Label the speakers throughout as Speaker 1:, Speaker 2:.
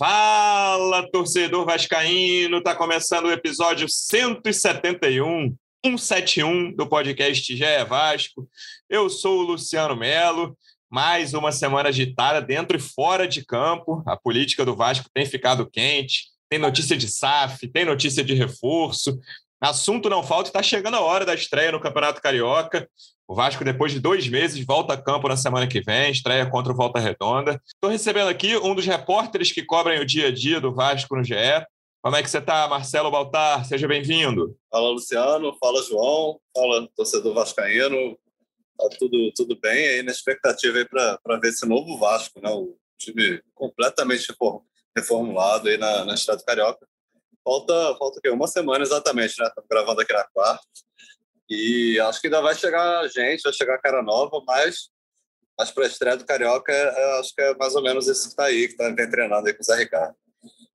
Speaker 1: Fala, torcedor vascaíno! Tá começando o episódio 171, 171 do podcast GE Vasco. Eu sou o Luciano Melo. Mais uma semana agitada dentro e fora de campo. A política do Vasco tem ficado quente. Tem notícia de SAF, tem notícia de reforço. Assunto não falta, está chegando a hora da estreia no Campeonato Carioca. O Vasco, depois de dois meses, volta a campo na semana que vem, estreia contra o Volta Redonda. Estou recebendo aqui um dos repórteres que cobrem o dia a dia do Vasco no GE. Como é que você está, Marcelo Baltar? Seja bem-vindo.
Speaker 2: Fala, Luciano. Fala, João. Fala, torcedor vascaíno. Tá tudo, tudo bem aí na expectativa para ver esse novo Vasco, né? O time completamente reformulado aí na, na Estrada Carioca. Falta, falta o quê? Uma semana exatamente, né? Estamos gravando aqui na quarta. E acho que ainda vai chegar gente, vai chegar cara nova, mas, mas para a estreia do Carioca, é, acho que é mais ou menos esse que está aí, que está treinando aí com o Zé Ricardo.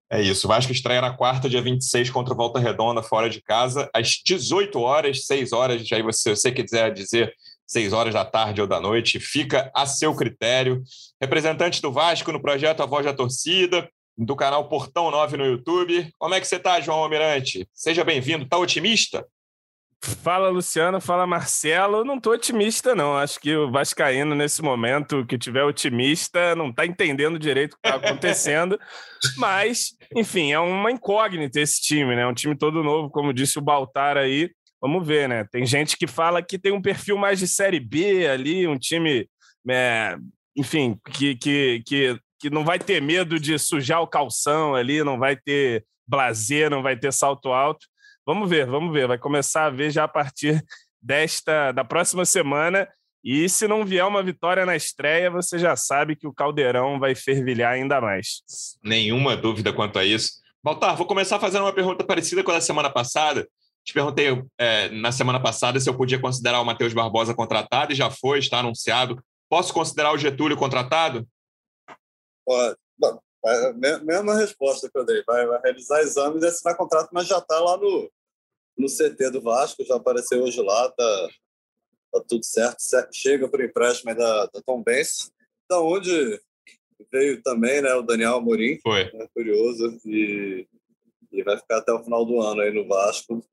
Speaker 1: É isso. O Vasco estreia na quarta, dia 26, contra o Volta Redonda, fora de casa, às 18 horas, 6 horas. Aí você, você quiser dizer 6 horas da tarde ou da noite, fica a seu critério. Representante do Vasco no projeto A Voz da Torcida, do canal Portão 9 no YouTube. Como é que você está, João Almirante? Seja bem-vindo. Está otimista?
Speaker 3: Fala Luciano, fala Marcelo. Não estou otimista, não. Acho que o Vascaíno, nesse momento, que tiver otimista, não está entendendo direito o que está acontecendo. Mas, enfim, é uma incógnita esse time, né? É um time todo novo, como disse o Baltar aí. Vamos ver, né? Tem gente que fala que tem um perfil mais de Série B ali, um time, é, enfim, que, que, que, que não vai ter medo de sujar o calção ali, não vai ter blazer, não vai ter salto alto. Vamos ver, vamos ver. Vai começar a ver já a partir desta da próxima semana. E se não vier uma vitória na estreia, você já sabe que o Caldeirão vai fervilhar ainda mais.
Speaker 1: Nenhuma dúvida quanto a isso. Baltar, vou começar fazendo uma pergunta parecida com a da semana passada. Te perguntei é, na semana passada se eu podia considerar o Matheus Barbosa contratado e já foi, está anunciado. Posso considerar o Getúlio contratado?
Speaker 2: Pode. Bom, mesma resposta que eu dei. Vai, vai realizar exames e assinar contrato, mas já está lá no, no CT do Vasco, já apareceu hoje lá, tá, tá tudo certo. Chega para o empréstimo da, da Tom Benz, da onde veio também né, o Daniel Amorim.
Speaker 1: Foi.
Speaker 2: Né, curioso. E, e vai ficar até o final do ano aí no Vasco.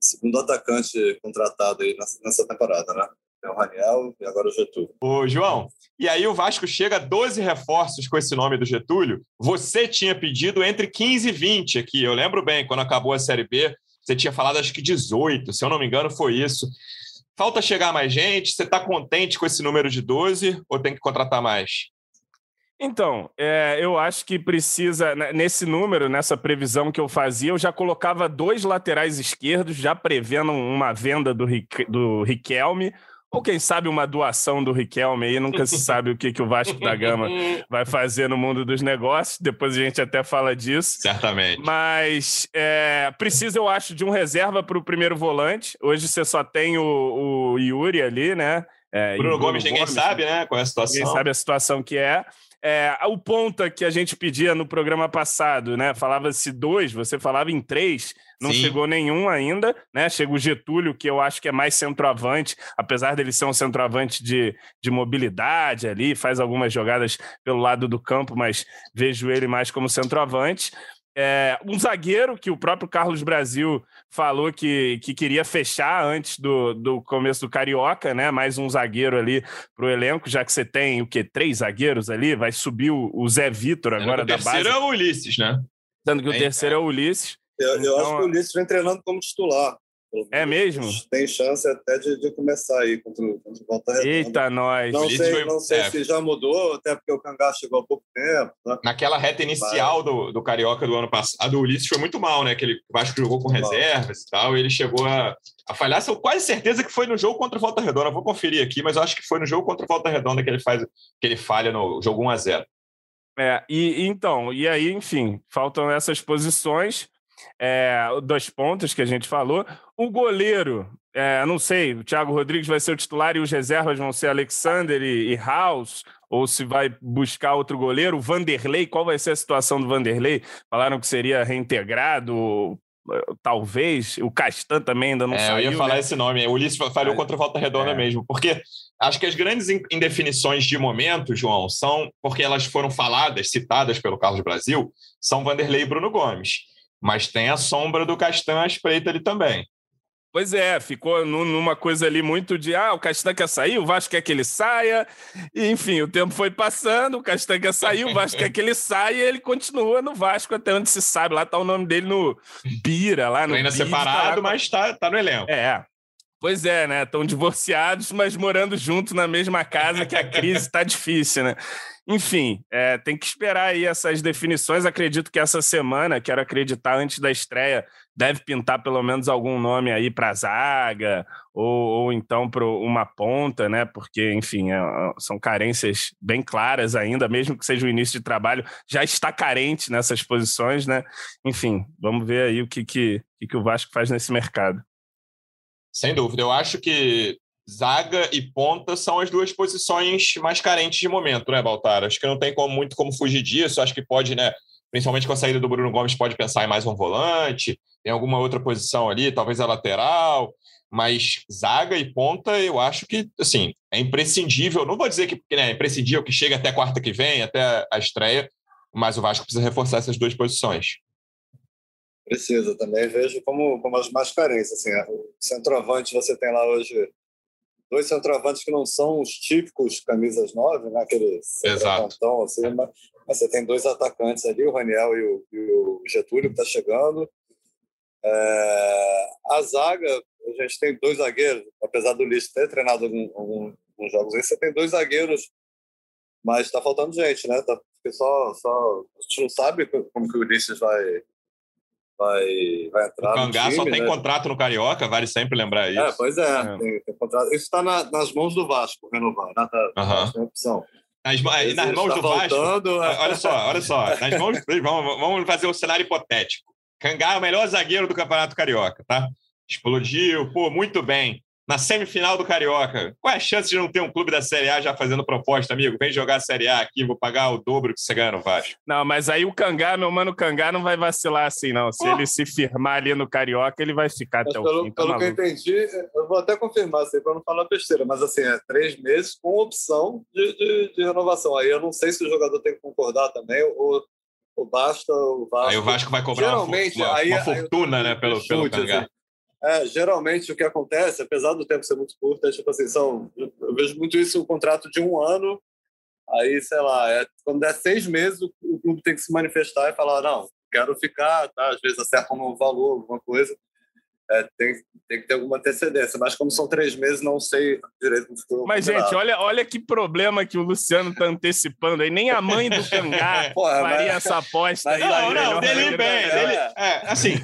Speaker 2: Segundo atacante contratado aí nessa, nessa temporada, né? É o Raniel e agora o Getúlio.
Speaker 1: Ô, João, e aí o Vasco chega a 12 reforços com esse nome do Getúlio. Você tinha pedido entre 15 e 20 aqui. Eu lembro bem, quando acabou a Série B, você tinha falado acho que 18, se eu não me engano, foi isso. Falta chegar mais gente? Você está contente com esse número de 12 ou tem que contratar mais?
Speaker 3: Então, é, eu acho que precisa, né, nesse número, nessa previsão que eu fazia, eu já colocava dois laterais esquerdos, já prevendo uma venda do, do Riquelme, ou quem sabe uma doação do Riquelme aí, nunca se sabe o que, que o Vasco da Gama vai fazer no mundo dos negócios, depois a gente até fala disso.
Speaker 1: Certamente.
Speaker 3: Mas é, precisa, eu acho, de um reserva para o primeiro volante. Hoje você só tem o, o Yuri ali, né?
Speaker 1: É, Bruno, Bruno Gomes, ninguém Gomes, sabe, né? Qual é a situação.
Speaker 3: Ninguém sabe a situação que é. É, o ponta que a gente pedia no programa passado, né? Falava-se dois, você falava em três, não Sim. chegou nenhum ainda, né? Chega o Getúlio, que eu acho que é mais centroavante, apesar dele ser um centroavante de, de mobilidade ali, faz algumas jogadas pelo lado do campo, mas vejo ele mais como centroavante. É, um zagueiro que o próprio Carlos Brasil falou que, que queria fechar antes do, do começo do Carioca, né? Mais um zagueiro ali para o elenco, já que você tem o que Três zagueiros ali, vai subir o, o Zé Vitor agora da base. O
Speaker 1: terceiro é o Ulisses, né?
Speaker 3: Sendo que o terceiro é o Ulisses.
Speaker 2: Eu, eu então, acho que o Ulisses vem treinando como titular.
Speaker 3: É mesmo?
Speaker 2: Tem chance até de, de começar aí contra, contra o Volta Redonda.
Speaker 3: Eita, nós!
Speaker 2: Não sei, foi... não sei é. se já mudou, até porque o Cangá chegou há pouco tempo. Né?
Speaker 1: Naquela reta inicial do, do Carioca do ano passado, o Ulisses foi muito mal, né? Que ele, o Vasco jogou com muito reservas mal. e tal, e ele chegou a, a falhar. Eu quase certeza que foi no jogo contra o Volta Redonda. vou conferir aqui, mas eu acho que foi no jogo contra o Volta Redonda que ele faz que ele falha no jogo 1 a 0
Speaker 3: É, e então, e aí, enfim, faltam essas posições é, dois pontos que a gente falou. O goleiro, é, não sei, o Thiago Rodrigues vai ser o titular e os reservas vão ser Alexander e, e House, ou se vai buscar outro goleiro. O Vanderlei, qual vai ser a situação do Vanderlei? Falaram que seria reintegrado, talvez. O Castan também ainda não
Speaker 1: é,
Speaker 3: saiu.
Speaker 1: Eu ia falar
Speaker 3: né?
Speaker 1: esse nome. O Ulisses falhou é. contra o Volta Redonda é. mesmo. Porque acho que as grandes indefinições de momento, João, são porque elas foram faladas, citadas pelo Carlos Brasil, são Vanderlei e Bruno Gomes. Mas tem a sombra do Castan à espreita ali também.
Speaker 3: Pois é, ficou numa coisa ali muito de ah, o Castan quer sair, o Vasco quer que ele saia. E, enfim, o tempo foi passando, o Castan quer sair, o Vasco quer que ele saia e ele continua no Vasco até onde se sabe. Lá tá o nome dele no Bira, lá no
Speaker 1: Ainda separado, tá mas tá, tá no elenco.
Speaker 3: É. Pois é, né? Estão divorciados, mas morando junto na mesma casa, que a crise está difícil, né? Enfim, é, tem que esperar aí essas definições. Acredito que essa semana, quero acreditar, antes da estreia, deve pintar pelo menos algum nome aí para zaga ou, ou então para uma ponta, né? Porque, enfim, é, são carências bem claras ainda, mesmo que seja o início de trabalho, já está carente nessas posições, né? Enfim, vamos ver aí o que, que, que o Vasco faz nesse mercado.
Speaker 1: Sem dúvida, eu acho que zaga e ponta são as duas posições mais carentes de momento, né, Baltar? Acho que não tem como, muito como fugir disso. Acho que pode, né? Principalmente com a saída do Bruno Gomes, pode pensar em mais um volante, em alguma outra posição ali, talvez a lateral, mas zaga e ponta, eu acho que, assim, é imprescindível. Não vou dizer que né, é imprescindível que chegue até quarta que vem, até a estreia, mas o Vasco precisa reforçar essas duas posições.
Speaker 2: Precisa, também vejo como, como as mais carências. Assim, o centroavante você tem lá hoje dois centroavantes que não são os típicos camisas nove, né? Aqueles
Speaker 1: Exato.
Speaker 2: assim, mas, mas, você tem dois atacantes ali, o Raniel e o, e o Getúlio, que está chegando. É, a zaga, a gente tem dois zagueiros, apesar do Listo ter treinado alguns, alguns jogos aí, você tem dois zagueiros, mas está faltando gente, né? Tá, só, só, a gente não sabe como que o Ulisses vai, vai, vai entrar. O
Speaker 1: Cangá
Speaker 2: time,
Speaker 1: só tem
Speaker 2: né?
Speaker 1: contrato no Carioca, vale sempre lembrar isso.
Speaker 2: É, pois é, é. Tem, tem contrato. Isso está na, nas mãos do Vasco, renovar, né? Tá,
Speaker 1: uhum.
Speaker 2: Tem opção.
Speaker 1: Nas, nas mãos tá do voltando, Vasco. É. Olha só, olha só. Nas mãos, vamos, vamos fazer um cenário hipotético. Cangá é o melhor zagueiro do Campeonato Carioca, tá? Explodiu, pô, muito bem na semifinal do Carioca. Qual é a chance de não ter um clube da Série A já fazendo proposta, amigo? Vem jogar a Série A aqui, vou pagar o dobro que você ganha no Vasco.
Speaker 3: Não, mas aí o Cangá, meu mano Cangá, não vai vacilar assim, não. Se oh. ele se firmar ali no Carioca, ele vai ficar mas até
Speaker 2: pelo,
Speaker 3: o fim.
Speaker 2: Tá pelo que eu entendi, eu vou até confirmar isso aí para não falar besteira, mas assim, é três meses com opção de, de, de, renovação. Aí eu não sei se o jogador tem que concordar também ou, ou basta o Vasco.
Speaker 1: Aí o Vasco vai cobrar Geralmente, uma, uma, aí, uma fortuna, aí, né, pelo, chute, pelo Cangá. Assim.
Speaker 2: É, geralmente o que acontece, apesar do tempo ser muito curto, é tipo assim, são, eu vejo muito isso, um contrato de um ano, aí, sei lá, é, quando der seis meses, o, clube tem que se manifestar e falar, não, quero ficar, tá? às vezes acerta um valor, alguma coisa, é, tem, tem que ter alguma antecedência. Mas como são três meses, não sei direito como ficou.
Speaker 3: Mas, gente, olha, olha que problema que o Luciano está antecipando aí. Nem a mãe do Cangá faria mas... essa aposta.
Speaker 1: Mas, não, não, dele ir bem. Dele, é, assim,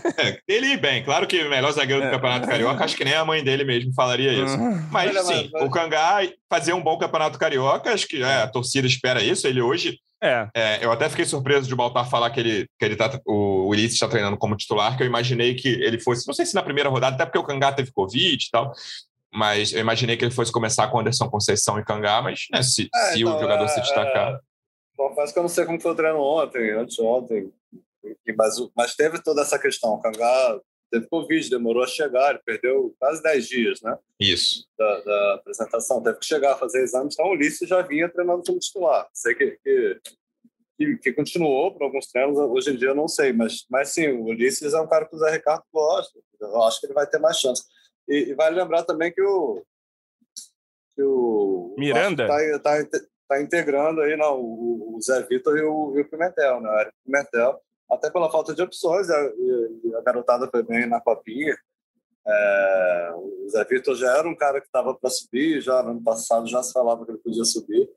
Speaker 1: dele ir bem. Claro que o melhor zagueiro do é. Campeonato Carioca, acho que nem a mãe dele mesmo falaria isso. Uhum. Mas, sim, o Cangá fazer um bom Campeonato Carioca, acho que é, a torcida espera isso. Ele hoje é. é. eu até fiquei surpreso de Baltar falar que ele, que ele tá, o Ulisses está treinando como titular, que eu imaginei que ele fosse, não sei se na primeira rodada, até porque o Cangá teve Covid e tal, mas eu imaginei que ele fosse começar com Anderson Conceição e Cangá, mas né, se, é, se então, o jogador é, se destacar. É,
Speaker 2: confesso que eu não sei como foi o treino ontem, antes ontem, mas, mas teve toda essa questão. O Cangá teve Covid, demorou a chegar, ele perdeu quase 10 dias, né?
Speaker 1: Isso.
Speaker 2: Da, da, apresentação, teve que chegar a fazer exames, então o Ulisses já vinha treinando como titular. Sei que, que, que, que continuou por alguns treinos, hoje em dia eu não sei, mas, mas sim, o Ulisses é um cara que o Zé Ricardo gosta, eu acho que ele vai ter mais chance. E, e vale lembrar também que o. Que o
Speaker 3: Miranda?
Speaker 2: Está tá, tá integrando aí não, o, o Zé Vitor e o, e o Pimentel, né? O Eric Pimentel até pela falta de opções, a, a garotada foi bem na copinha. É, o Zé Vitor já era um cara que estava para subir, já no ano passado já se falava que ele podia subir.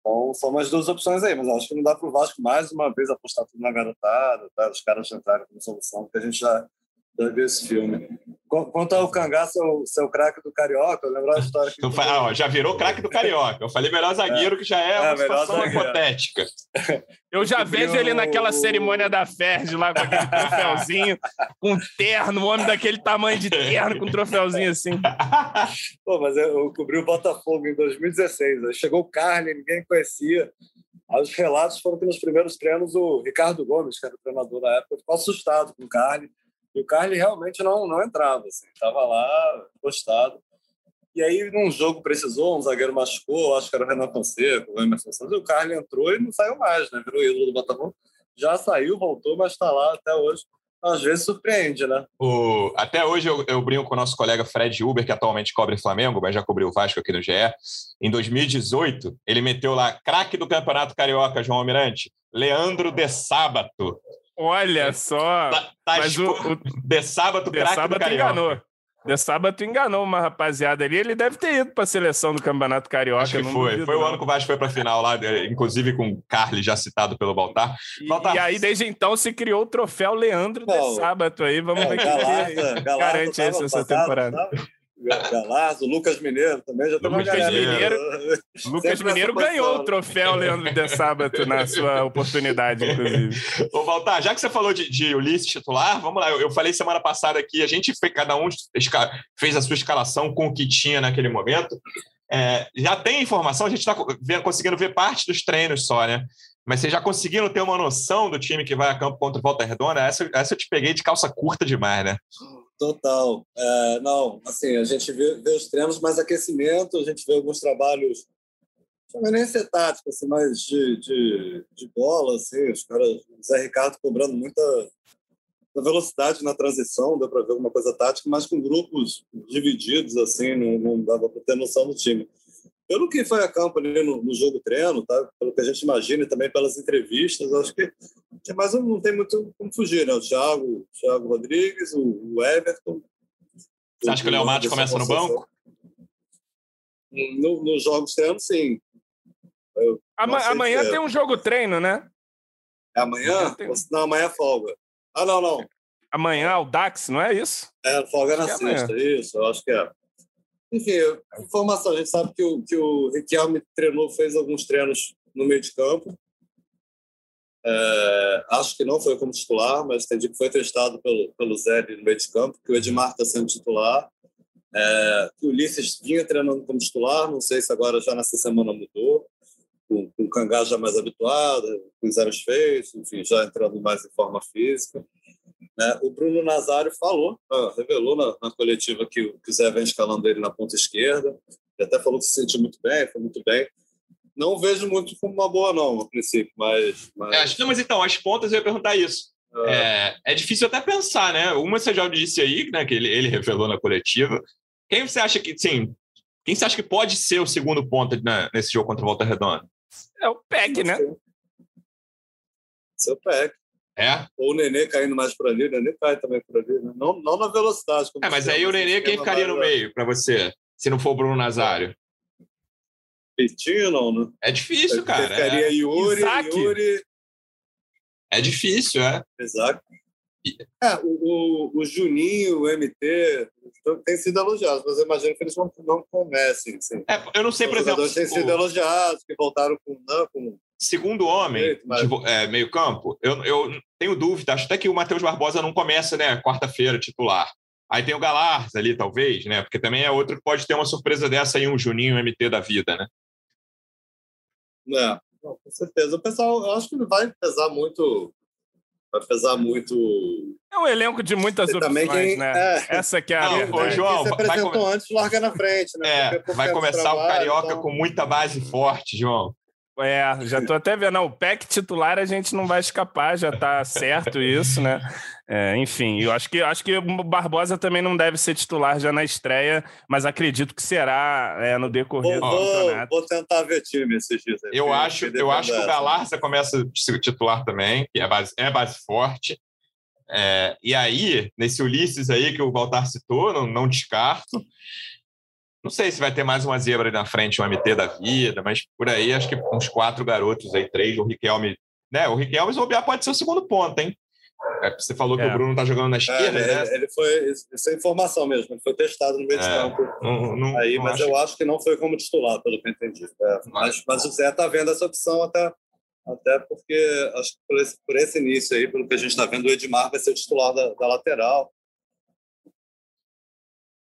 Speaker 2: Então, são mais duas opções aí, mas acho que não dá para o Vasco mais uma vez apostar tudo na garotada, tá? os caras entrarem como solução, porque a gente já, já viu esse filme. Quanto ao Cangá, seu, seu craque do Carioca, eu lembro a história que.
Speaker 1: Ah, já virou craque do Carioca. Eu falei melhor zagueiro, é. que já é, é uma situação zagueiro. hipotética.
Speaker 3: Eu já vejo ele naquela cerimônia da Ferdi lá com aquele troféuzinho, com terno, um homem daquele tamanho de terno, com um troféuzinho assim.
Speaker 2: Pô, mas eu cobri o Botafogo em 2016. chegou o Carne, ninguém conhecia. Aí os relatos foram que nos primeiros treinos o Ricardo Gomes, que era o treinador da época, ficou assustado com o Carne E o Carly realmente não, não entrava, assim, estava lá postado. E aí, num jogo precisou, um zagueiro machucou, acho que era o Renan Fonseca, o Emerson Santos, e o Carly entrou e não saiu mais, né? Virou ídolo do Botafogo. Já saiu, voltou, mas está lá até hoje. Às vezes surpreende, né?
Speaker 1: O... Até hoje eu, eu brinco com o nosso colega Fred Uber, que atualmente cobre Flamengo, mas já cobriu o Vasco aqui no GE. Em 2018, ele meteu lá craque do Campeonato Carioca, João Almirante, Leandro de Sábato.
Speaker 3: Olha só.
Speaker 1: Tá, tá
Speaker 3: Mas o, o
Speaker 1: de Sábato,
Speaker 3: de sábado enganou. De sábado enganou uma rapaziada ali. Ele deve ter ido para a seleção do Campeonato Carioca.
Speaker 1: Acho que foi.
Speaker 3: duvido,
Speaker 1: Foi o
Speaker 3: não.
Speaker 1: ano que o Vasco foi para a final lá, inclusive com o Carly, já citado pelo Baltar.
Speaker 3: E,
Speaker 1: Baltar.
Speaker 3: e aí, desde então, se criou o troféu Leandro de
Speaker 2: Não.
Speaker 3: sábado aí. Vamos
Speaker 2: É,
Speaker 3: ver quem garante isso essa
Speaker 2: passado,
Speaker 3: temporada.
Speaker 2: tava? Galarzo, Lucas Mineiro também, já tem uma
Speaker 1: Lucas
Speaker 2: galera.
Speaker 3: Mineiro. Lucas
Speaker 2: Sempre
Speaker 3: Mineiro ganhou o troféu Leandro de sábado na sua oportunidade, inclusive.
Speaker 1: Ô, Baltar, já que você falou de, de Ulisses titular, vamos lá. Eu, eu falei semana passada aqui, a gente fez, cada um fez a sua escalação com o que tinha naquele momento. É, já tem informação, a gente está conseguindo ver parte dos treinos só, né? Mas vocês já conseguiram ter uma noção do time que vai a campo contra o Volta Redonda? Essa, essa eu te peguei de calça curta demais, né?
Speaker 2: Total. É, não, assim, a gente vê, vê os treinos, mais aquecimento, a gente vê alguns trabalhos, não vai nem ser tático, assim, mas de, de, de bola, assim, os caras, o Zé Ricardo cobrando muita velocidade na transição, deu para ver alguma coisa tática, mas com grupos divididos, assim, não, não dava para ter noção do time. Pelo que foi a campo ali no, no jogo treino, tá? pelo que a gente imagina e também pelas entrevistas, acho que mais não tem muito como fugir, né? O Thiago, o Thiago Rodrigues, o, o Everton.
Speaker 1: Você acha que o Léo Matos começa no banco?
Speaker 2: No, nos jogos treinos, sim. Eu
Speaker 3: Ama- amanhã
Speaker 2: dizer.
Speaker 3: tem um jogo treino, né?
Speaker 2: É amanhã?
Speaker 3: Tem-
Speaker 2: Não, amanhã é folga. Ah, não, não.
Speaker 3: Amanhã o Dax, não é isso?
Speaker 2: É, folga na
Speaker 3: Acho que é
Speaker 2: sexta, isso, eu acho que é. Enfim, informação, a gente sabe que o, que o Riquelme treinou, fez alguns treinos no meio de campo. É, acho que não foi como titular, mas entendi que foi testado pelo, pelo Zé no meio de campo, que o Edmar está sendo titular. É, que o Ulisses vinha treinando como titular, não sei se agora já nessa semana mudou, com, com o Cangá já mais habituado, com os feitos, enfim, já entrando mais em forma física. Né? O Bruno Nazário falou, ah, revelou na, na coletiva que, o- que o Zé vem escalando ele na ponta esquerda, ele até falou que se sentiu muito bem, foi muito bem. Não vejo muito como uma boa, não, a princípio, mas. mas
Speaker 1: É, acho- não, mas então, as pontas eu ia perguntar isso.
Speaker 2: ah,
Speaker 1: É, é difícil até pensar, né? Uma você já disse aí, né? Que ele, ele revelou na coletiva. Quem você acha que, sim, quem você acha que pode ser o segundo ponta né, nesse jogo contra o Volta Redonda?
Speaker 3: É o PEG, né?
Speaker 2: Seu pé.
Speaker 1: É?
Speaker 2: Ou o Nenê caindo mais por ali, o Nenê cai também por ali, né? não, não na velocidade. como
Speaker 1: É, mas aí o Nenê, quem ficaria no meio para você? Se não for o Bruno Nazário?
Speaker 2: Pitinho, não, né?
Speaker 1: É difícil, cara.
Speaker 2: Ficaria
Speaker 1: É,
Speaker 2: Yuri,
Speaker 3: Isaac.
Speaker 2: Yuri,
Speaker 1: é difícil, é.
Speaker 2: Exato. É, o, o, o Juninho, o MT, então, tem sido elogiados, mas eu imagino que eles não, não comecem. Assim.
Speaker 1: É, Eu não sei,
Speaker 2: Os
Speaker 1: por exemplo,
Speaker 2: jogadores têm sido
Speaker 1: o
Speaker 2: elogiados, que voltaram com, não, com
Speaker 1: segundo homem
Speaker 2: Perfeito, mas-
Speaker 1: de vo- é, meio campo, eu, eu tenho dúvida, acho até que o Matheus Barbosa não começa, né, quarta-feira, titular. Aí tem o Galarza ali, talvez, né? Porque também é outro que pode ter uma surpresa dessa aí, um Juninho MT da vida, né?
Speaker 2: É, não, com certeza. O pessoal, eu acho que vai pesar muito. Vai pesar muito.
Speaker 3: É um elenco de muitas
Speaker 2: E
Speaker 3: opções,
Speaker 2: também quem-
Speaker 3: né?
Speaker 2: é.
Speaker 3: Essa que é a
Speaker 1: Não, ô, João,
Speaker 2: quem se
Speaker 1: vai
Speaker 2: apresentou
Speaker 1: come-
Speaker 2: antes larga na frente, né?
Speaker 1: É,
Speaker 2: por
Speaker 1: vai
Speaker 2: de
Speaker 1: começar o
Speaker 2: trabalho,
Speaker 1: Carioca
Speaker 2: então-
Speaker 1: com muita base forte, João.
Speaker 3: É, já tô até vendo. Não, o PEC titular a gente não vai escapar, já tá certo isso, né? É, enfim, eu acho que, acho que o Barbosa também não deve ser titular já na estreia, mas acredito que será é, no decorrer
Speaker 2: Vou,
Speaker 3: do
Speaker 2: vou,
Speaker 3: campeonato.
Speaker 2: vou tentar ver time esses dias. aí,
Speaker 1: Eu acho, eu acho que o. Galarza começa a ser titular também, que é base, é base forte. É, e aí, nesse Ulisses aí que o Baltar citou, não, não descarto. Não sei se vai ter mais uma zebra aí na frente, um MT da vida, mas por aí acho que uns quatro garotos aí, três, o Riquelme. Né, o Riquelme, se bobear, pode ser o segundo ponto, hein? É, Você falou que
Speaker 3: É.
Speaker 1: o Bruno tá jogando na
Speaker 2: É,
Speaker 1: esquerda,
Speaker 2: ele,
Speaker 1: né?
Speaker 2: ele foi. Isso é informação mesmo. Ele foi testado no meio de
Speaker 1: É.
Speaker 2: campo.
Speaker 1: Não, não-
Speaker 2: Aí,
Speaker 1: não
Speaker 2: mas
Speaker 1: acho
Speaker 2: eu acho que não foi como titular, pelo que eu entendi. É, mas, mas o Zé está vendo essa opção até, até porque acho que por esse, por esse início aí, pelo que a gente está vendo, o Edmar vai ser o titular da, da lateral.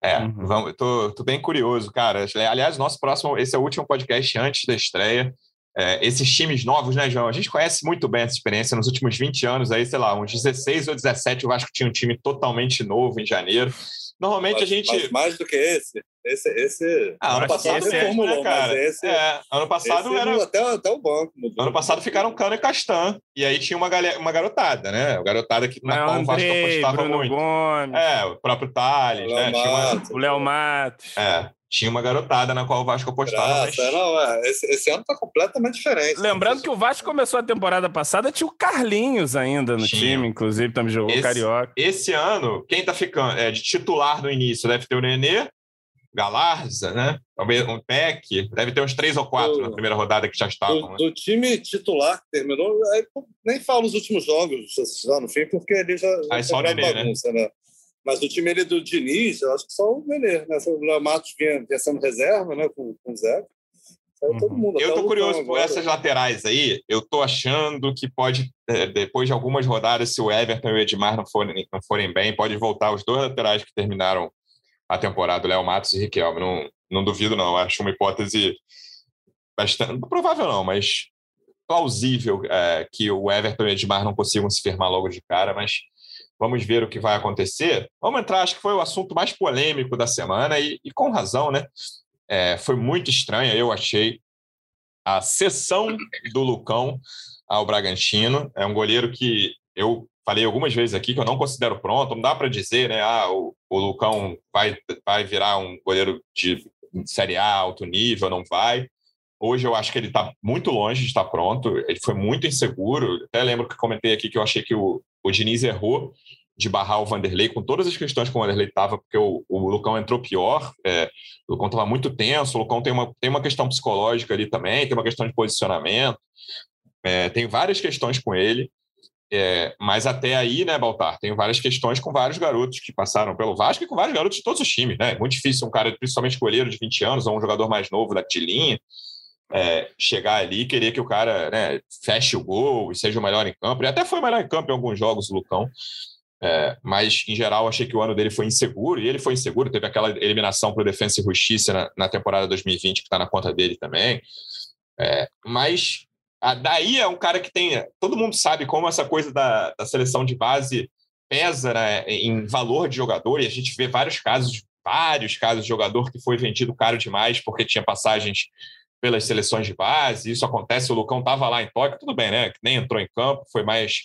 Speaker 1: É,
Speaker 3: Uhum.
Speaker 1: vamos, tô, tô bem curioso, cara. Aliás, nosso próximo, esse é o último podcast antes da estreia. é, esses times novos, né, João? A gente conhece muito bem essa experiência nos últimos 20 anos, aí, sei lá, uns 16 ou 17, o Vasco tinha um time totalmente novo em janeiro. Normalmente
Speaker 2: mas,
Speaker 1: a gente.
Speaker 2: Mas mais do que esse. Esse, esse
Speaker 1: ah, ano passado esse reformulou, é, cara. Esse, é, ano passado
Speaker 2: esse
Speaker 1: era.
Speaker 2: Até, até o banco.
Speaker 1: Mudou. Ano passado ficaram Cano e Castan. E aí tinha uma, galera, uma garotada, né? Uma garotada que,
Speaker 3: na qual o Vasco apostava Bruno muito. Gomes.
Speaker 1: É, o próprio Thales, né?
Speaker 3: Uma... O Léo Matos.
Speaker 1: É tinha uma garotada na qual o Vasco apostava.
Speaker 2: Graça, mas... não, é, esse, esse, ano tá completamente diferente.
Speaker 3: Lembrando que o Vasco começou a temporada passada, tinha o Carlinhos ainda no tinha. time, inclusive, também jogou
Speaker 1: esse,
Speaker 3: Carioca.
Speaker 1: Esse ano, quem tá ficando é, de titular no início deve ter o Nenê, Galarza, né? Um PEC, deve ter uns três ou quatro do, na primeira rodada que já estavam.
Speaker 2: Do,
Speaker 1: né?
Speaker 2: do time titular que terminou, nem falo os últimos jogos lá no fim, porque ele já.
Speaker 1: Aí só o Nenê,
Speaker 2: bagunça, né? né? Mas do time ele do Diniz, eu acho que só o Nenê, né? O Léo Matos vinha, vinha sendo reserva, né? Com, com o Zé. Uhum. Todo mundo,
Speaker 1: eu tô curioso por essas laterais aí. Eu tô achando que pode, é, depois de algumas rodadas, se o Everton e o Edmar não forem, não forem bem, pode voltar os dois laterais que terminaram a temporada, o Léo Matos e Riquelme. Não, não duvido, não. Acho uma hipótese bastante. Provável não, mas plausível é, que o Everton e o Edmar não consigam se firmar logo de cara, mas Vamos ver o que vai acontecer. Vamos entrar, acho que foi o assunto mais polêmico da semana e, e com razão, né? É, foi muito estranha, eu achei, a sessão do Lucão ao Bragantino. É um goleiro que eu falei algumas vezes aqui que eu não considero pronto. Não dá para dizer, né? Ah, o, o Lucão vai, vai virar um goleiro de Série A, alto nível, não vai. Hoje eu acho que ele está muito longe de estar pronto. Ele foi muito inseguro. Até lembro que comentei aqui que eu achei que o, o Diniz errou de barrar o Vanderlei com todas as questões que o Vanderlei estava, porque o, o Lucão entrou pior, é, o Lucão estava muito tenso, o Lucão tem uma, tem uma questão psicológica ali também, tem uma questão de posicionamento, é, tem várias questões com ele, é, mas até aí, né, Baltar, tem várias questões com vários garotos que passaram pelo Vasco e com vários garotos de todos os times, né? É muito difícil um cara, principalmente goleiro de 20 anos, ou um jogador mais novo da tilinha, é, chegar ali e querer que o cara né, feche o gol e seja o melhor em campo. Ele até foi melhor em campo em alguns jogos, o Lucão. É, mas, em geral, achei que o ano dele foi inseguro, e ele foi inseguro. Teve aquela eliminação para o Defensa e Justiça na, na temporada 2020, que está na conta dele também. É, mas a, daí é um cara que tem. Todo mundo sabe como essa coisa da, da seleção de base pesa né, em valor de jogador, e a gente vê vários casos, vários casos de jogador que foi vendido caro demais porque tinha passagens pelas seleções de base. Isso acontece. O Lucão estava lá em Tóquio, tudo bem, né? Nem entrou em campo, foi mais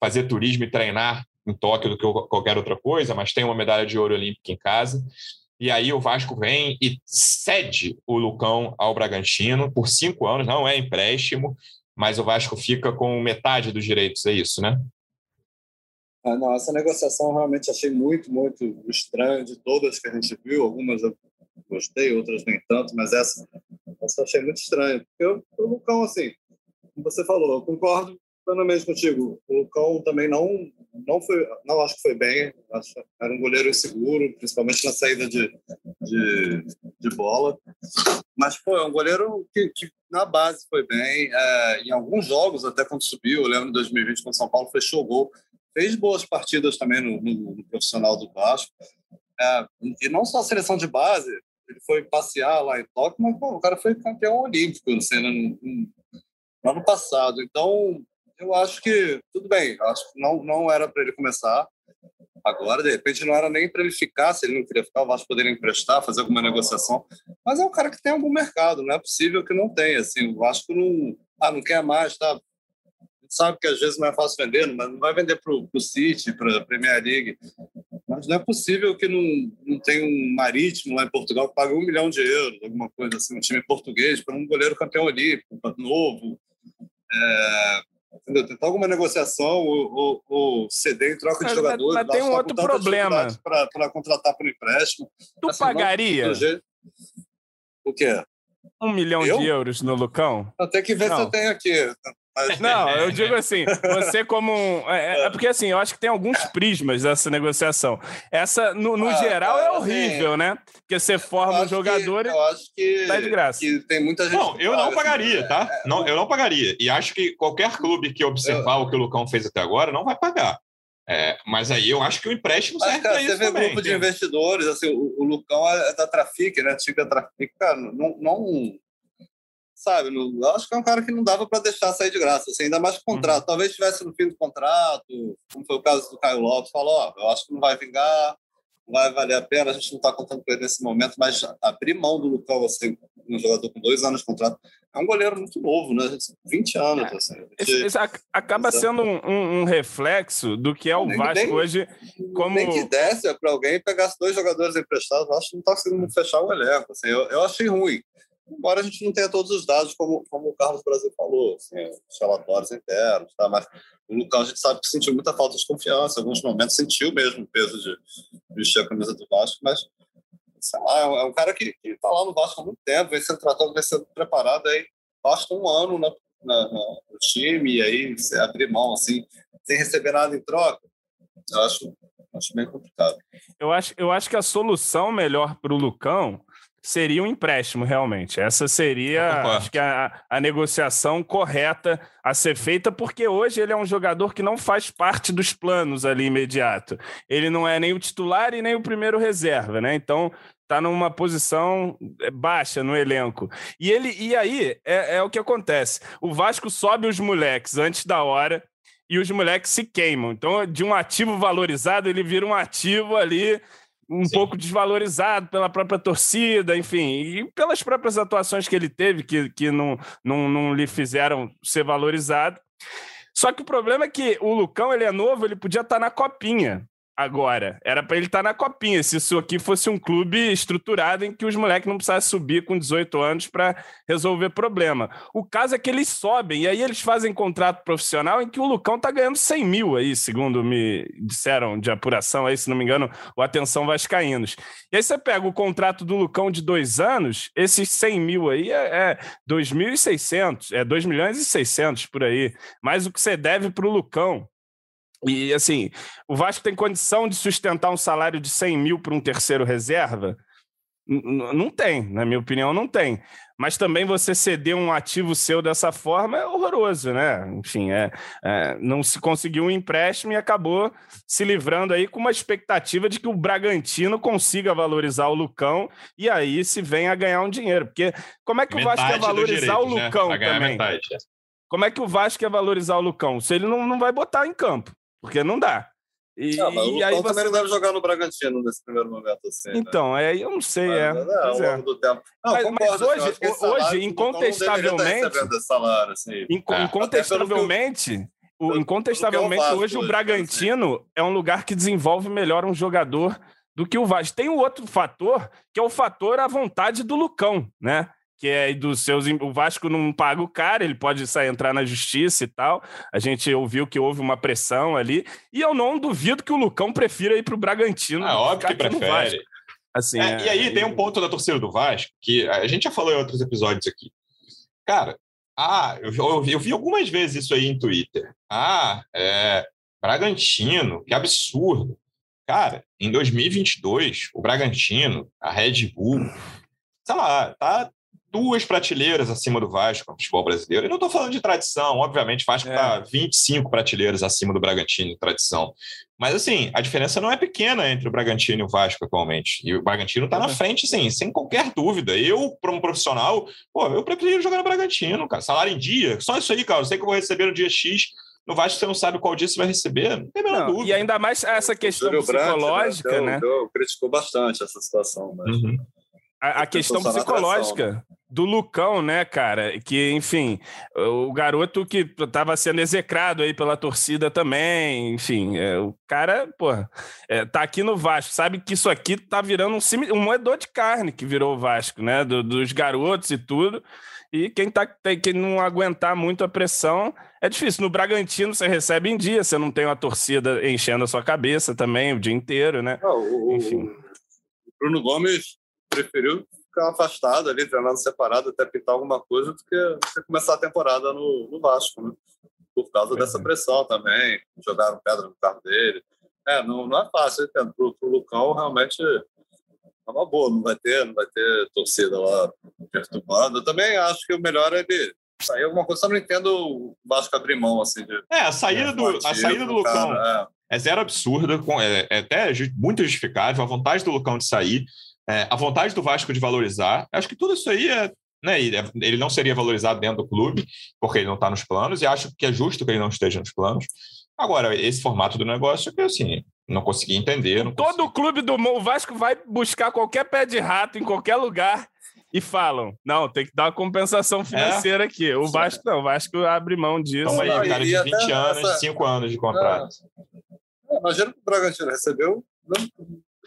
Speaker 1: fazer turismo e treinar em Tóquio do que qualquer outra coisa, mas tem uma medalha de ouro olímpica em casa. E aí o Vasco vem e cede o Lucão ao Bragantino por cinco anos, não é empréstimo, mas o Vasco fica com metade dos direitos, é isso, né?
Speaker 2: Ah, não, essa negociação realmente achei muito, muito estranha de todas que a gente viu. Algumas eu gostei, outras nem tanto, mas essa, eu achei muito estranha. Porque o Lucão, assim, como você falou, eu concordo plenamente contigo. O Lucão também não não foi não acho que foi bem acho era um goleiro inseguro principalmente na saída de, de, de bola mas pô é um goleiro que, que na base foi bem é, em alguns jogos até quando subiu eu lembro em 2020 quando São Paulo fechou o gol fez boas partidas também no, no, no profissional do Vasco é, e não só a seleção de base ele foi passear lá em Tóquio mas pô, o cara foi campeão olímpico no, no, no ano passado então eu acho que tudo bem. Acho que não, não era para ele começar agora. De repente, não era nem para ele ficar. Se ele não queria ficar, o Vasco poderia emprestar, fazer alguma negociação. Mas é um cara que tem algum mercado. Não é possível que não tenha. Assim, o Vasco não, ah, não quer mais, tá? Sabe que às vezes não é fácil vender, mas não vai vender para o City, para a Premier League. Mas não é possível que não, não tenha um marítimo lá em Portugal que pague um milhão de euros, alguma coisa assim, um time português, para um goleiro campeão olímpico, novo. É, Entendeu? Tentar alguma negociação ou, ou, ceder em troca de jogadores.
Speaker 3: Mas, tem um outro problema.
Speaker 2: Para contratar por empréstimo.
Speaker 3: Tu assim, pagaria? Não,
Speaker 2: o quê?
Speaker 3: Um milhão eu? de euros no Lucão?
Speaker 2: Tem que ver não. se eu tenho aqui.
Speaker 3: Mas... Não, eu digo assim, você como um, é, é, é, porque assim, eu acho que tem alguns prismas dessa negociação. Essa, no, no ah, geral, é horrível, assim, né? Porque você forma um jogador
Speaker 2: que, e eu acho que,
Speaker 3: tá de graça.
Speaker 2: Que tem muita gente.
Speaker 1: Não, eu não pagaria, assim, tá? É, não, eu não pagaria. E acho que qualquer clube que observar eu... o que o Lucão fez até agora não vai pagar. É, mas aí eu acho que o empréstimo serve para isso. Você vê
Speaker 2: também, grupo de investidores, assim, o, o Lucão é da Trafic, né? Chica Trafic, cara, não, não sabe? eu acho que é um cara que não dava para deixar sair de graça, assim, ainda mais contrato. Uhum. Talvez estivesse no fim do contrato, como foi o caso do Caio Lopes, falou: Ó, oh, eu acho que não vai vingar, não vai valer a pena, a gente não está contando com ele nesse momento, mas abrir mão do Lucão, assim, um jogador com dois anos de contrato, é um goleiro muito novo, né? 20 anos. É, assim, 20...
Speaker 3: Esse, esse acaba sendo um, um, reflexo do que é o nem, Vasco nem, hoje. Como...
Speaker 2: Nem que desse para alguém pegasse dois jogadores emprestados, eu acho que não está conseguindo fechar o elenco. Assim, eu, eu achei ruim embora a gente não tenha todos os dados, como, como o Carlos Brasil falou, assim, os relatórios internos, tá? mas o Lucão a gente sabe que sentiu muita falta de confiança, em alguns momentos sentiu mesmo o peso de vestir a camisa do Vasco, mas sei lá, é um é cara que está lá no Vasco há muito tempo, vem sendo tratado, vem sendo preparado aí, basta um ano na, na, no time e aí você abrir mão assim, sem receber nada em troca, eu acho, acho bem complicado.
Speaker 3: Eu acho, eu acho que a solução melhor para o Lucão seria um empréstimo, realmente. Essa seria, acho que, a, a, negociação correta a ser feita, porque hoje ele é um jogador que não faz parte dos planos ali imediato. Ele não é nem o titular e nem o primeiro reserva, né? Então está numa posição é, baixa no elenco. E ele e aí é, é o que acontece. O Vasco sobe os moleques antes da hora e os moleques se queimam. Então, de um ativo valorizado, ele vira um ativo ali um Sim. pouco desvalorizado pela própria torcida, enfim, e pelas próprias atuações que ele teve, que, que não, não, não lhe fizeram ser valorizado. Só que o problema é que o Lucão, ele é novo, ele podia estar na copinha agora. Era para ele estar tá na copinha, se isso aqui fosse um clube estruturado em que os moleques não precisassem subir com 18 anos para resolver problema. O caso é que eles sobem, e aí eles fazem contrato profissional em que o Lucão tá ganhando 100 mil aí, segundo me disseram de apuração aí, se não me engano, o Atenção Vascaínos. E aí você pega o contrato do Lucão de dois anos, esses 100 mil aí é, é 2.600, é 2 milhões e 600 por aí, mais o que você deve para o Lucão. E assim, o Vasco tem condição de sustentar um salário de 100 mil para um terceiro reserva? Não tem, na minha opinião, não tem. Mas também você ceder um ativo seu dessa forma é horroroso, né? Enfim, é, é, não se conseguiu um empréstimo e acabou se livrando aí com uma expectativa de que o Bragantino consiga valorizar o Lucão e aí se venha a ganhar um dinheiro. Porque como é que metade o Vasco quer valorizar direito, o né? Lucão né? também? Metade. É. Como é que o Vasco quer valorizar o Lucão? Se ele não, não vai botar em campo porque não dá.
Speaker 2: E, não, mas o aí você... também não deve jogar no Bragantino nesse primeiro momento. Assim,
Speaker 3: né? então, né? é, eu não sei, mas, é. Não, ao
Speaker 2: longo do tempo. Não,
Speaker 3: mas, concordo, mas hoje, hoje incontestavelmente.
Speaker 2: Salário, assim.
Speaker 3: é. Incontestavelmente. O, incontestavelmente, hoje o Bragantino assim. é um lugar que desenvolve melhor um jogador do que o Vasco. Tem um outro fator, que é o fator a vontade do Lucão, né? Que é dos seus. O Vasco não paga o cara, ele pode sair, entrar na justiça e tal. A gente ouviu que houve uma pressão ali. E eu não duvido que o Lucão prefira ir para o Bragantino.
Speaker 1: É óbvio que prefere. Assim, é, é... E aí tem um ponto da torcida do Vasco que a gente já falou em outros episódios aqui. Cara, ah, eu, eu, eu vi algumas vezes isso aí em Twitter. Ah, é, Bragantino, que absurdo. Cara, em 2022, o Bragantino, a Red Bull, sei lá, tá duas prateleiras acima do Vasco no futebol brasileiro. E não estou falando de tradição, obviamente, o Vasco está é. 25 prateleiras acima do Bragantino em tradição. Mas, assim, a diferença não é pequena entre o Bragantino e o Vasco atualmente. E o Bragantino está uhum. na frente, sim, sem qualquer dúvida. Eu, como profissional, pô, eu prefiro jogar no Bragantino, cara. Salário em dia, só isso aí, cara. Eu sei que eu vou receber no dia X. No Vasco você não sabe qual dia você vai receber, não tem a menor dúvida.
Speaker 3: E ainda mais essa questão psicológica, Brandt, né? Deu,
Speaker 2: né? Criticou bastante essa situação. Mas... Uhum.
Speaker 3: A, a questão psicológica do Lucão, né, cara? Que, enfim, o garoto que estava sendo execrado aí pela torcida também, enfim, é, o cara, pô, é, tá aqui no Vasco, sabe que isso aqui tá virando um, um moedor de carne que virou o Vasco, né? Do, dos garotos e tudo. E quem, tá, tem, quem não aguentar muito a pressão é difícil. No Bragantino você recebe em dia, você não tem uma torcida enchendo a sua cabeça também o dia inteiro, né?
Speaker 2: Não, o, Enfim. O Bruno Gomes preferiu ficar afastado ali, treinando separado, até pintar alguma coisa, do que começar a temporada no, no Vasco, né? Por causa é. dessa pressão também, jogaram pedra no carro dele. É, não, não é fácil, entendo. Pro, pro Lucão, realmente é uma boa, não vai ter, não vai ter torcida lá perturbando. Eu também acho que o melhor é ele sair alguma coisa, só não entendo o Vasco abrir mão, assim, de,
Speaker 1: É, a saída do, a saída do Lucão cara, é. é. zero absurda, é, é até muito justificável, a vontade do Lucão de sair, é, a vontade do Vasco de valorizar. Acho que tudo isso aí é né? Ele não seria valorizado dentro do clube, porque ele não está nos planos, e acho que é justo que ele não esteja nos planos. Agora, esse formato do negócio é que assim, não consegui entender. Não
Speaker 3: Todo consegui. clube do o Vasco vai buscar qualquer pé de rato em qualquer lugar e falam: não, tem que dar uma compensação é. financeira é. aqui. O Vasco não, o Vasco abre mão disso.
Speaker 1: Então, aí, cara de 20 anos, essa... 5 anos de contrato.
Speaker 2: É. Imagina que o Bragantino recebeu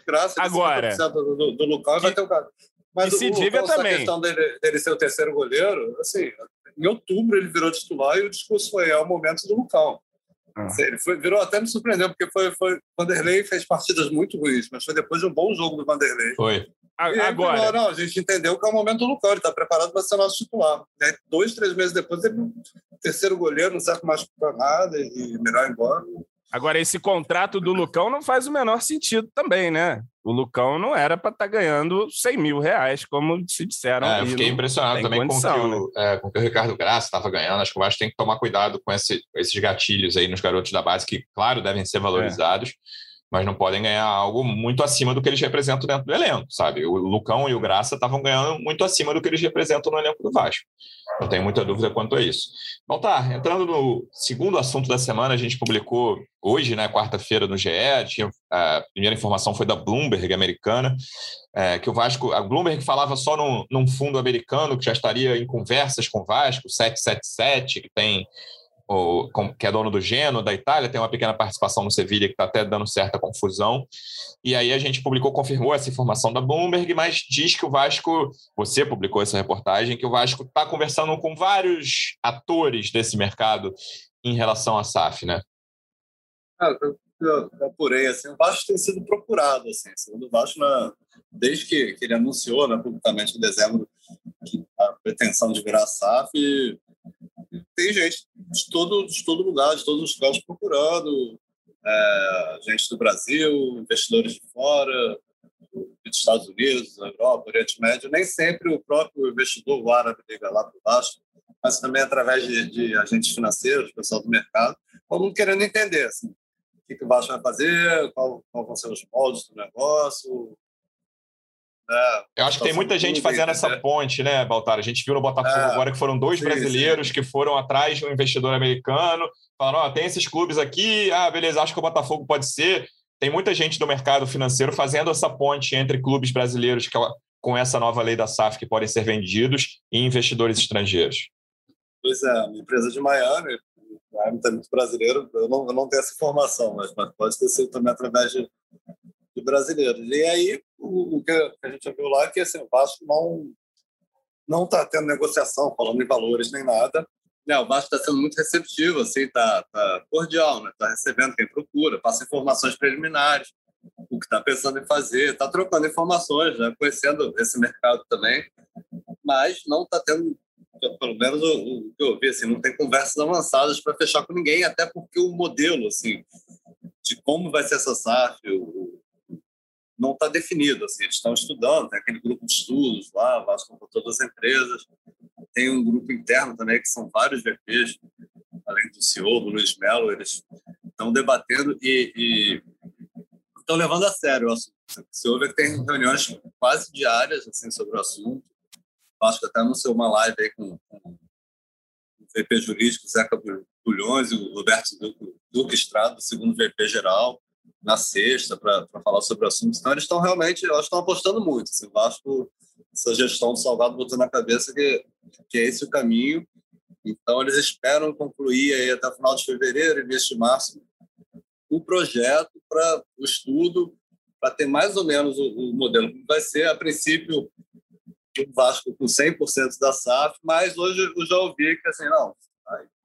Speaker 2: graça
Speaker 3: Agora,
Speaker 2: do, do, do Lucão vai ter o cara.
Speaker 3: Mas e se diga também.
Speaker 2: A questão dele, dele ser o terceiro goleiro, assim, em outubro ele virou titular e o discurso foi: é o momento do Lucão. Ah. Ele foi, virou até me surpreendeu, porque foi, foi Vanderlei fez partidas muito ruins, mas foi depois de um bom jogo do Vanderlei.
Speaker 1: Foi.
Speaker 2: E Agora. Falou, não, a gente entendeu que é o momento do Lucão, ele está preparado para ser nosso titular. Aí, dois, três meses depois, ele terceiro goleiro, não serve mais para nada e melhor ir embora.
Speaker 3: Agora, esse contrato do Lucão não faz o menor sentido também, né? O Lucão não era para estar tá ganhando 100 mil reais, como se disseram.
Speaker 1: É, eu fiquei impressionado também condição, com, que o, né? é, com que o Ricardo Graça estava ganhando. Acho que o Vasco tem que tomar cuidado com esse, esses gatilhos aí nos garotos da base, que, claro, devem ser valorizados. É mas não podem ganhar algo muito acima do que eles representam dentro do elenco, sabe? O Lucão e o Graça estavam ganhando muito acima do que eles representam no elenco do Vasco. Não tenho muita dúvida quanto a isso. Então tá, entrando no segundo assunto da semana, a gente publicou hoje, né, quarta-feira, no GE, tinha, a primeira informação foi da Bloomberg americana, é, que o Vasco, a Bloomberg falava só num, num fundo americano que já estaria em conversas com o Vasco, 777, que tem o, que é dono do Geno, da Itália, tem uma pequena participação no Sevilha que está até dando certa confusão. E aí a gente publicou, confirmou essa informação da Bloomberg, mas diz que o Vasco, você publicou essa reportagem, que o Vasco está conversando com vários atores desse mercado em relação à SAF, né?
Speaker 2: Ah, eu, eu, eu apurei, assim, o Vasco tem sido procurado, assim, segundo o Vasco, na, desde que, que ele anunciou né, publicamente em dezembro que a pretensão de virar SAF, tem gente de todo, de todo lugar, de todos os cantos procurando, é, gente do Brasil, investidores de fora, dos Estados Unidos, da Europa, Oriente Médio, nem sempre o próprio investidor, o árabe, liga lá para baixo, mas também através de, de, agentes financeiros, pessoal do mercado, todo mundo querendo entender assim, o que, que o Vasco vai fazer, qual, qual vão ser os moldes do negócio,
Speaker 1: é, eu acho que tem muita gente fazendo essa né? ponte, né, Baltar? A gente viu no Botafogo é, agora que foram dois sim, brasileiros sim. que foram atrás de um investidor americano, falaram: Ó, oh, tem esses clubes aqui, ah, beleza, acho que o Botafogo pode ser. Tem muita gente do mercado financeiro fazendo essa ponte entre clubes brasileiros que, com essa nova lei da SAF que podem ser vendidos e investidores estrangeiros.
Speaker 2: Pois é, uma empresa de Miami, Miami tem muito brasileiro, eu não, eu não tenho essa informação, mas, mas pode ter sido também através de, de brasileiros. E aí, o, que a gente viu lá é que assim, o Vasco não não está tendo negociação, falando em valores nem nada. É, o Vasco está sendo muito receptivo, assim, tá, tá cordial, né? Está recebendo quem procura, passa informações preliminares, o que está pensando em fazer, está trocando informações, né? conhecendo esse mercado também, mas não está tendo, pelo menos o, o, que eu vi, assim, não tem conversas avançadas para fechar com ninguém, até porque o modelo, assim, de como vai ser essa SAF, o, não está definido. Assim, eles estão estudando, tem aquele grupo de estudos lá, Vasco com todas as empresas. Tem um grupo interno também, que são vários VPs, além do CEO, do Luiz Melo, eles estão debatendo e, estão levando a sério o assunto. Se houve tem reuniões quase diárias assim, sobre o assunto. Acho que até anunciou uma live aí com, com o VP jurídico, Zeca Bulhões e o Roberto Duque, Duque Estrada, segundo VP geral na sexta para falar sobre o assunto. Então, eles estão realmente, elas estão apostando muito. Assim, o Vasco, essa gestão do Salgado botou na cabeça que, que é esse o caminho. Então, eles esperam concluir aí até o final de fevereiro, início de março, o projeto para o estudo, para ter mais ou menos o, o modelo vai ser. A princípio, o Vasco com 100% da SAF, mas hoje eu já ouvi que, assim, não,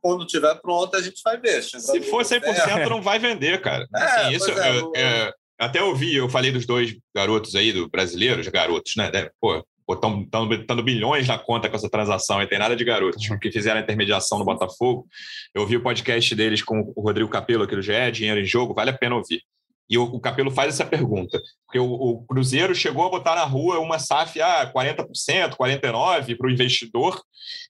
Speaker 2: quando tiver pronto, a gente vai ver.
Speaker 1: Se for 100%, é. não vai vender, cara. É, assim, isso, é, eu, é, até ouvi, eu falei dos dois garotos aí, do brasileiros, garotos, né? Pô, estão dando bilhões na conta com essa transação e tem nada de garotos que fizeram a intermediação no Botafogo. Eu ouvi o podcast deles com o Rodrigo Capello aqui do GE, Dinheiro em Jogo, vale a pena ouvir. E o, o Capelo faz essa pergunta, porque o, o, Cruzeiro chegou a botar na rua uma SAF a ah, 40%, 49% para o investidor,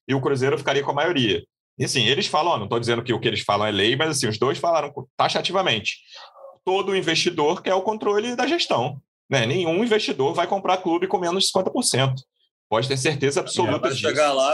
Speaker 1: e o Cruzeiro ficaria com a maioria. E assim, eles falam, não estou dizendo que o que eles falam é lei, mas assim, os dois falaram taxativamente. Todo investidor quer o controle da gestão. Né? Nenhum investidor vai comprar clube com menos de 50%. pode ter certeza absoluta
Speaker 2: vai
Speaker 1: disso.
Speaker 2: chegar lá,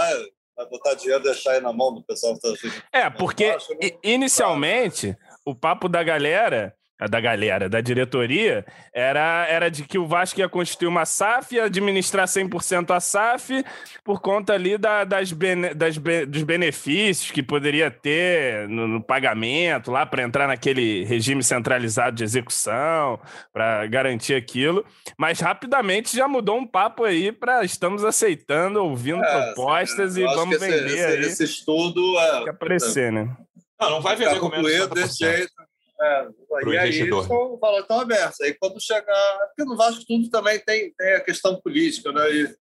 Speaker 2: vai botar dinheiro e deixar aí na mão do pessoal que tá
Speaker 3: É, porque inicialmente o papo da galera da galera, da diretoria, era, era de que o Vasco ia constituir uma SAF e administrar 100% a SAF por conta ali da, das, bene, das dos benefícios que poderia ter no, no pagamento lá para entrar naquele regime centralizado de execução, para garantir aquilo. Mas rapidamente já mudou um papo aí para estamos aceitando, ouvindo é, propostas e vamos vender
Speaker 2: esse,
Speaker 3: aí.
Speaker 2: Esse estudo é,
Speaker 3: Tem que aparecer, né?
Speaker 1: Não, não vai vender com menos
Speaker 2: desse jeito. É,
Speaker 1: Pro
Speaker 2: e aí
Speaker 1: investidor.
Speaker 2: estão falando tão abertos. Aí quando chegar. Porque no Vasco tudo também tem, tem a questão política, né? E,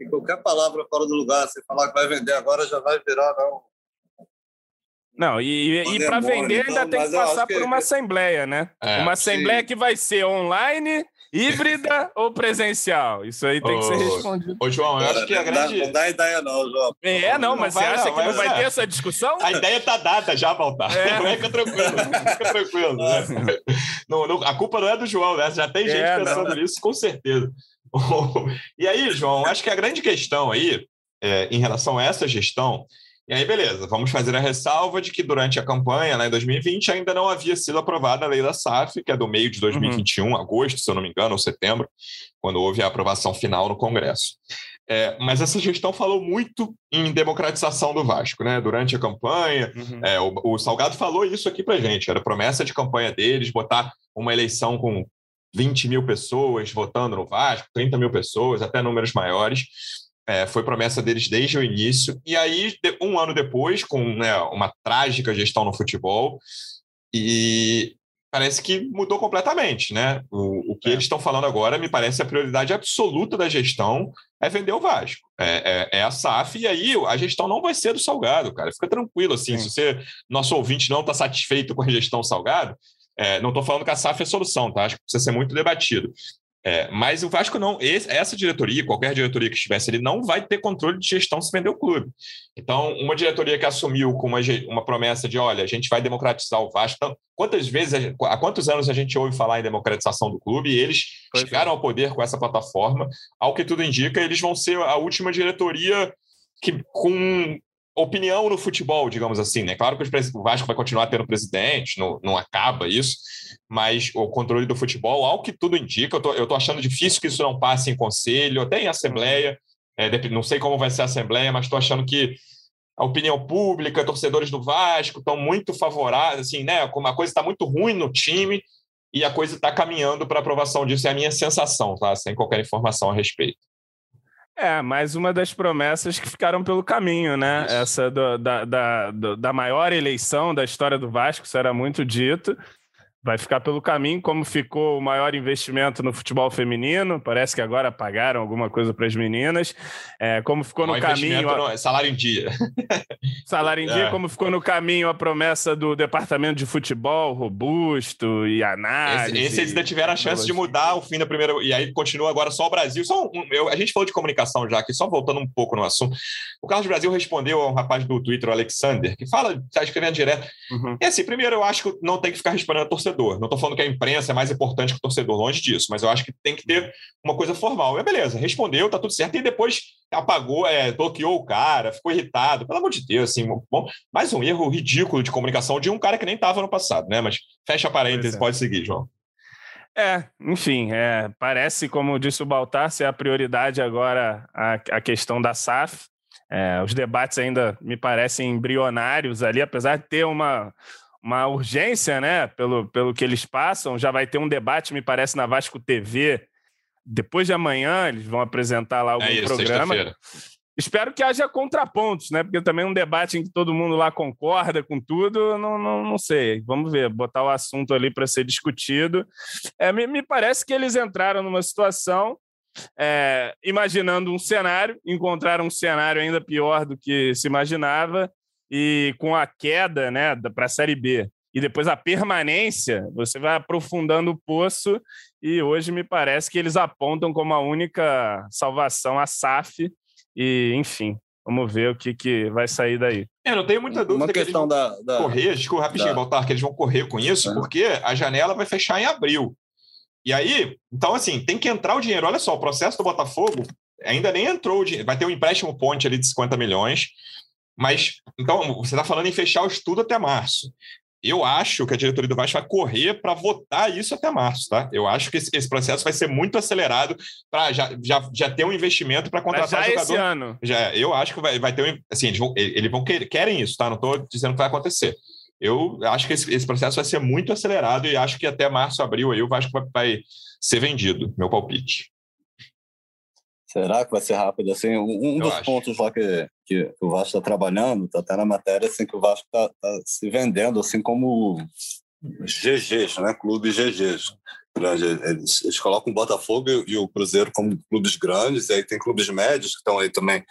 Speaker 2: e qualquer palavra fora do lugar, você falar que vai vender agora já vai virar, não.
Speaker 3: Não, e, e para vender ainda
Speaker 2: então,
Speaker 3: tem que passar
Speaker 2: que-
Speaker 3: por uma assembleia, né?
Speaker 1: É,
Speaker 3: uma assembleia
Speaker 2: sim.
Speaker 3: que vai ser online, híbrida ou presencial. Isso aí tem que ser respondido.
Speaker 1: Ô, João, eu acho que a
Speaker 2: não, dá,
Speaker 1: grande.
Speaker 2: não dá ideia, não, João.
Speaker 3: É, não, mas
Speaker 1: vai,
Speaker 3: você acha
Speaker 1: não,
Speaker 3: que não
Speaker 1: vai,
Speaker 3: vai
Speaker 1: é.
Speaker 3: ter essa discussão?
Speaker 1: A ideia está dada já, Baltar.
Speaker 3: É.
Speaker 1: Fica tranquilo, fica tranquilo. né? Não, não, a culpa não é do João, né? Já tem gente
Speaker 3: É, não.
Speaker 1: pensando nisso, com certeza. e aí, João, acho que a grande questão aí, é, em relação a essa gestão, e aí, beleza, vamos fazer a ressalva de que durante a campanha, lá em 2020, ainda não havia sido aprovada a lei da SAF, que é do meio de 2021, agosto, se eu não me engano, ou setembro, quando houve a aprovação final no Congresso. É, mas essa gestão falou muito em democratização do Vasco, né? Durante a campanha,
Speaker 3: Uhum.
Speaker 1: é, o, o Salgado falou isso aqui pra gente, era promessa de campanha deles, botar uma eleição com 20 mil pessoas votando no Vasco, 30 mil pessoas, até números maiores. É, foi promessa deles desde o início. E aí, um ano depois, com né, uma trágica gestão no futebol, e parece que mudou completamente, né? O, o que
Speaker 3: É.
Speaker 1: eles estão falando agora, me parece a prioridade absoluta da gestão é vender o Vasco. É, é- é a SAF, e aí a gestão não vai ser do Salgado, cara. Fica tranquilo, assim.
Speaker 3: Sim.
Speaker 1: Se você, nosso ouvinte, não está satisfeito com a gestão Salgado, é, não estou falando que a SAF é solução, tá? Acho que precisa ser muito debatido. É, mas o Vasco não, esse- essa diretoria, qualquer diretoria que estivesse ali, não vai ter controle de gestão se vender o clube. Então, uma diretoria que assumiu com uma, uma promessa de, olha, a gente vai democratizar o Vasco. Então, quantas vezes, há quantos anos a gente ouve falar em democratização do clube e eles
Speaker 3: Pois é.
Speaker 1: chegaram ao poder com essa plataforma? Ao que tudo indica, eles vão ser a última diretoria que com opinião no futebol, digamos assim, né? Claro que o Vasco vai continuar tendo presidente, não, não acaba isso, mas o controle do futebol, ao que tudo indica, eu tô, eu tô achando difícil que isso não passe em conselho, até em assembleia, é, não sei como vai ser a assembleia, mas estou achando que a opinião pública, torcedores do Vasco estão muito favoráveis, assim, né? Como a coisa está muito ruim no time e a coisa está caminhando para aprovação disso, é a minha sensação, tá? Sem qualquer informação a respeito.
Speaker 3: É, mais uma das promessas que ficaram pelo caminho, né? Essa do- da, da, do- da maior eleição da história do Vasco, isso era muito dito. Vai ficar pelo caminho, como ficou o maior investimento no futebol feminino. Parece que agora pagaram alguma coisa para as meninas. É, como ficou no caminho.
Speaker 1: investimento no- salário em dia.
Speaker 3: Salário em dia,
Speaker 1: É.
Speaker 3: como ficou no caminho a promessa do departamento de futebol robusto e
Speaker 1: Esse,
Speaker 3: análise.
Speaker 1: esse eles ainda tiveram a chance de mudar o fim da primeira. E aí continua agora só o Brasil. Só um- eu- a gente falou de comunicação já aqui, só voltando um pouco no assunto. O Carlos Brasil respondeu a um rapaz do Twitter, o Alexander, que fala, está escrevendo direto.
Speaker 3: Uhum.
Speaker 1: E assim, primeiro, eu acho que não tem que ficar respondendo a torcedor. Não estou falando que a imprensa é mais importante que o torcedor, longe disso, mas eu acho que tem que ter uma coisa formal. É beleza, respondeu, tá tudo certo. E depois apagou, é, bloqueou o cara, ficou irritado. Pelo amor de Deus, assim, bom, mais um erro ridículo de comunicação de um cara que nem estava no passado, né? Mas fecha parênteses,
Speaker 3: é.
Speaker 1: pode seguir, João.
Speaker 3: É, enfim, é, parece, como disse o Baltar, ser a prioridade agora a, a questão da SAF. É, os debates ainda me parecem embrionários ali, apesar de ter uma, uma urgência, né, pelo, pelo que eles passam. Já vai ter um debate, me parece, na Vasco TV. Depois de amanhã, eles vão apresentar lá algum
Speaker 1: É isso,
Speaker 3: programa. Espero que haja contrapontos, né? Porque também um debate em que todo mundo lá concorda com tudo, não, não, não sei. Vamos ver, botar o assunto ali para ser discutido. É, me, me parece que eles entraram numa situação, é, imaginando um cenário, encontraram um cenário ainda pior do que se imaginava, e com a queda né, para a Série B e depois a permanência, você vai aprofundando o poço, e hoje me parece que eles apontam como a única salvação a SAF e, enfim, vamos ver o que, que vai sair daí.
Speaker 1: Eu não tenho muita dúvida
Speaker 2: Uma
Speaker 1: que eles
Speaker 2: questão
Speaker 1: vão
Speaker 2: da, da-
Speaker 1: correr, desculpa, rapidinho,
Speaker 2: da-
Speaker 1: Baltar, que eles vão correr com isso,
Speaker 2: É.
Speaker 1: porque a janela vai fechar em abril. E aí, então, assim, tem que entrar o dinheiro. Olha só, o processo do Botafogo ainda nem entrou, vai ter um empréstimo ponte ali de 50 milhões, mas então você está falando em fechar o estudo até março. Eu acho que a diretoria do Vasco vai correr para votar isso até março, tá? Eu acho que esse, esse processo vai ser muito acelerado para já, já, já ter um investimento para contratar
Speaker 3: já
Speaker 1: jogador.
Speaker 3: Esse ano.
Speaker 1: Já, eu acho que vai, vai ter um. Assim, eles vão, eles vão querer, querem isso, tá? Não estou dizendo que vai acontecer. Eu acho que esse, esse, processo vai ser muito acelerado e acho que até março, abril aí o Vasco vai, vai ser vendido, meu palpite.
Speaker 2: Será que vai ser rápido assim? Um, dos acho. pontos lá que, que, o Vasco está trabalhando, está até na matéria, assim, que o Vasco está tá se vendendo assim como GGs, né? Clubes GGs. Eles, eles colocam o Botafogo e, o Cruzeiro como clubes grandes, e aí tem clubes médios que estão aí também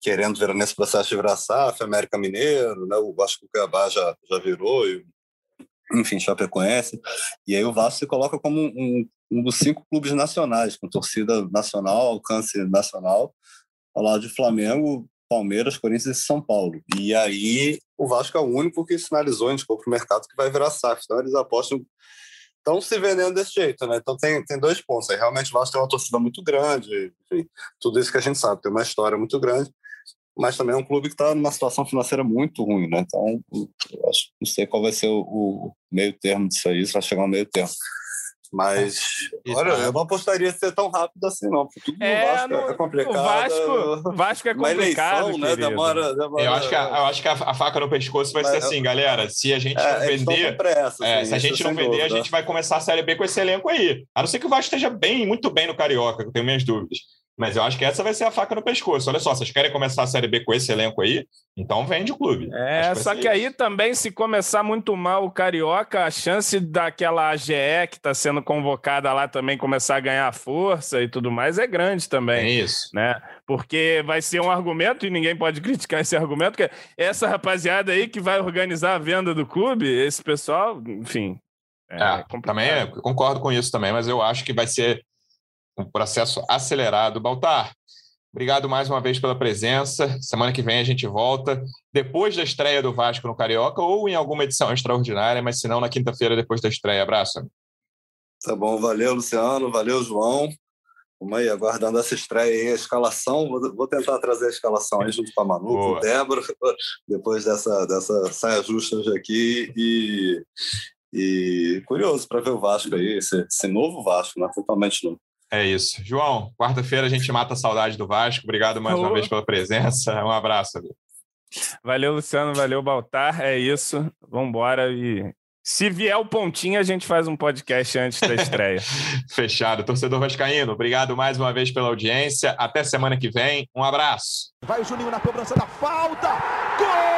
Speaker 2: querendo ver nesse processo de virar SAF, América Mineiro, né? o Vasco Cuiabá já, já virou, e, enfim, Chapecoense. E aí o Vasco se coloca como um, um dos cinco clubes nacionais, com torcida nacional, alcance nacional, ao lado de Flamengo, Palmeiras, Corinthians e São Paulo. E aí o Vasco é o único que sinalizou, indicou para o mercado que vai virar SAF. Então eles apostam, estão se vendendo desse jeito, né? Então tem, tem dois pontos. Aí realmente o Vasco tem uma torcida muito grande, enfim, tudo isso que a gente sabe, tem uma história muito grande mas também é um clube que está numa situação financeira muito ruim, né? Então, acho, não sei qual vai ser o, o meio termo disso aí, se vai chegar ao meio termo. Mas, olha, eu não apostaria ser tão rápido assim, não. Porque tudo é, Vasco no, é complicado. O
Speaker 3: Vasco, Vasco é complicado, eleição, né?
Speaker 2: Demora, demora,
Speaker 1: Eu acho que, a, eu acho que a, a faca no pescoço vai Mas, ser assim, galera. Se a gente é, não vender. Pressa, é, se a gente não vender, dúvida. a gente vai começar a Série B com esse elenco aí. A não ser que o Vasco esteja bem, muito bem no Carioca, que eu tenho minhas dúvidas. Mas eu acho que essa vai ser a faca no pescoço. Olha só, vocês querem começar a Série B com esse elenco aí? Então vende o clube.
Speaker 3: É, só que isso. aí também, se começar muito mal o Carioca, a chance daquela AGE que está sendo convocada lá também começar a ganhar força e tudo mais é grande também. É
Speaker 1: isso.
Speaker 3: Né? Porque vai ser um argumento, e ninguém pode criticar esse argumento, que é essa rapaziada aí que vai organizar a venda do clube, esse pessoal, enfim.
Speaker 1: É, é também é, concordo com isso também, mas eu acho que vai ser um processo acelerado. Baltar, obrigado mais uma vez pela presença. Semana que vem a gente volta, depois da estreia do Vasco no Carioca ou em alguma edição extraordinária, mas se não, na quinta-feira depois da estreia. Abraço.
Speaker 2: Tá bom, valeu, Luciano, valeu, João. Vamos aí, aguardando essa estreia aí, a escalação. Vou, vou tentar trazer a escalação aí junto com a Manu, Boa. com o Débora, depois dessa, dessa saia justa hoje aqui. E, e curioso para ver o Vasco aí, esse, esse novo Vasco, né? totalmente novo.
Speaker 1: É isso. João, quarta-feira a gente mata a saudade do Vasco. Obrigado mais uma vez pela presença. Um abraço. Amigo.
Speaker 3: Valeu, Luciano. Valeu, Baltar. É isso. Vamos embora e se vier o pontinho, a gente faz um podcast antes da estreia.
Speaker 1: Fechado. Torcedor Vascaíno, obrigado mais uma vez pela audiência. Até semana que vem. Um abraço.
Speaker 4: Vai o Juninho na cobrança da falta. Gol!